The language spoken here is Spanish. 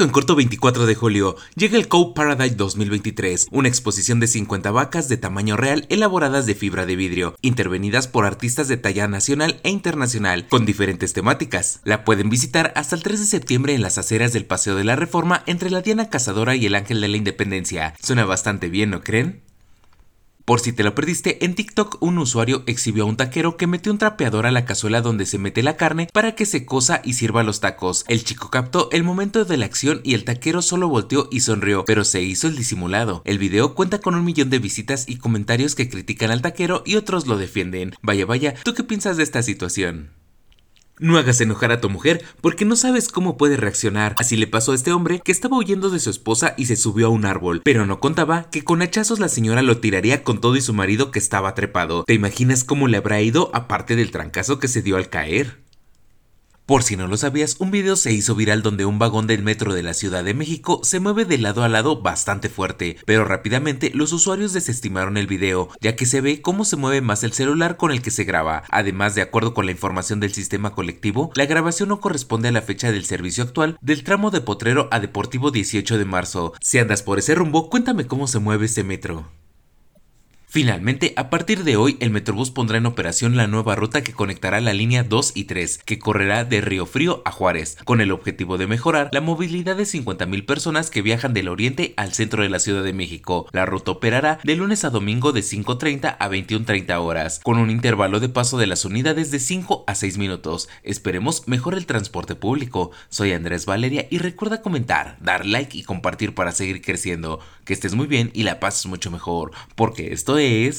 En corto 24 de julio llega el Cow Paradise 2023, una exposición de 50 vacas de tamaño real elaboradas de fibra de vidrio, intervenidas por artistas de talla nacional e internacional, con diferentes temáticas. La pueden visitar hasta el 3 de septiembre en las aceras del Paseo de la Reforma entre la Diana Cazadora y el Ángel de la Independencia. Suena bastante bien, ¿no creen? Por si te lo perdiste, en TikTok un usuario exhibió a un taquero que metió un trapeador a la cazuela donde se mete la carne para que se cosa y sirva los tacos. El chico captó el momento de la acción y el taquero solo volteó y sonrió, pero se hizo el disimulado. El video cuenta con un millón de visitas y comentarios que critican al taquero y otros lo defienden. Vaya vaya, ¿tú qué piensas de esta situación? No hagas enojar a tu mujer porque no sabes cómo puede reaccionar. Así le pasó a este hombre que estaba huyendo de su esposa y se subió a un árbol, pero no contaba que con hachazos la señora lo tiraría con todo y su marido que estaba trepado. ¿Te imaginas cómo le habrá ido aparte del trancazo que se dio al caer? Por si no lo sabías, un video se hizo viral donde un vagón del metro de la Ciudad de México se mueve de lado a lado bastante fuerte, pero rápidamente los usuarios desestimaron el video, ya que se ve cómo se mueve más el celular con el que se graba. Además, de acuerdo con la información del sistema colectivo, la grabación no corresponde a la fecha del servicio actual del tramo de Potrero a Deportivo 18 de marzo. Si andas por ese rumbo, cuéntame cómo se mueve ese metro. Finalmente, a partir de hoy, el Metrobús pondrá en operación la nueva ruta que conectará la línea 2 y 3, que correrá de Río Frío a Juárez, con el objetivo de mejorar la movilidad de 50.000 personas que viajan del oriente al centro de la Ciudad de México. La ruta operará de lunes a domingo de 5.30 a 21.30 horas, con un intervalo de paso de las unidades de 5 a 6 minutos. Esperemos mejor el transporte público. Soy Andrés Valeria y recuerda comentar, dar like y compartir para seguir creciendo. Que estés muy bien y la pases mucho mejor, porque esto please.